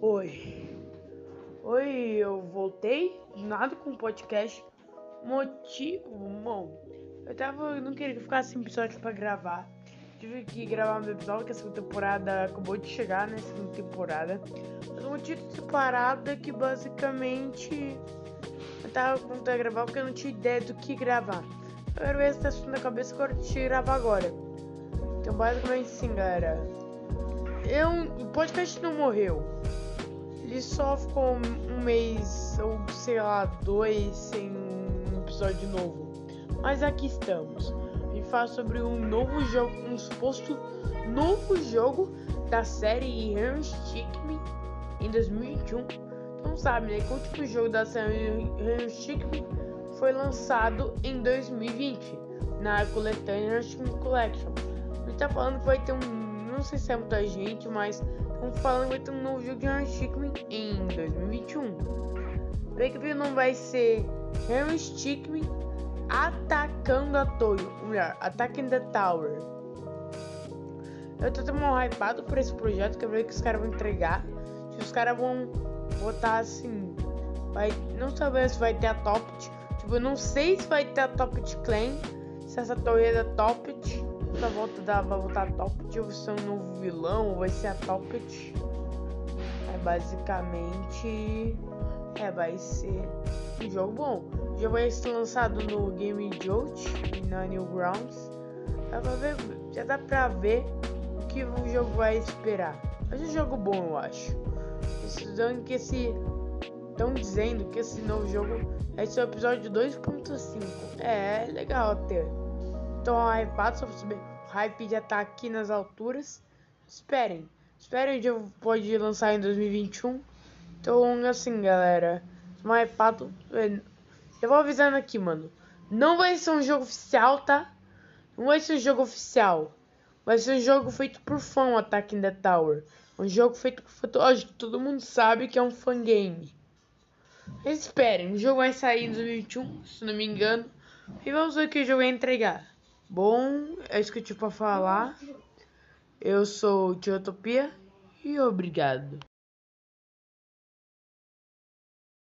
Oi. Oi, eu voltei nada com o podcast. Motivo, bom, eu tava, eu não queria que ficasse um episódio para gravar. Tive que gravar um episódio que a segunda temporada acabou de chegar, né? Segunda temporada. Mas o motivo parada é que basicamente eu tava com vontade de gravar porque eu não tinha ideia do que gravar. Eu quero ver se tá assunto na cabeça que eu te gravar agora. Então basicamente assim, galera. Eu, o podcast não morreu. Ele só ficou um mês ou sei lá, dois sem um episódio novo. Mas aqui estamos. E fala sobre um novo jogo, um suposto novo jogo da série Stick Me em 2021. Então sabe, né? Que o último jogo da série Stick Me foi lançado em 2020 na coletânea Me Collection. Ele tá falando que vai ter um não sei se é muita gente, mas estão falando que vai ter um novo jogo de Stickmin em 2021. Breakville não vai ser Henry Stickmin atacando a ou melhor, Attacking the Tower. Eu tô tão hypado por esse projeto, quero ver que os caras vão entregar. Se os caras vão botar assim, vai, não sabemos se vai ter a Top, tipo, eu não sei se vai ter a Top Clan, se essa torre é da Top da volta da, vai voltar a Toppet ou ser um novo vilão, vai ser a Toppet. É basicamente. É, vai ser um jogo bom. Jogo vai ser lançado no Game Jolt e na Newgrounds. Pra ver, já dá pra ver o que o jogo vai esperar. Mas é um jogo bom, eu acho. Estudando que esse. Estão dizendo que esse novo jogo é o episódio 2.5. É, é legal até estão hypados, só pra saber. O hype já tá aqui nas alturas. Esperem. Esperem, o jogo pode lançar em 2021. Então, assim, galera. Estão hypados. Eu vou avisando aqui, mano. Não vai ser um jogo oficial, tá? Não vai ser um jogo oficial. Vai ser um jogo feito por fã, o Attack in the Tower. Um jogo feito por fã. Todo mundo sabe que é um fangame. Esperem, o jogo vai sair em 2021, se não me engano. E vamos ver o que o jogo vai entregar. Bom, é isso que eu tinha pra falar. Eu sou Tiotopia e obrigado.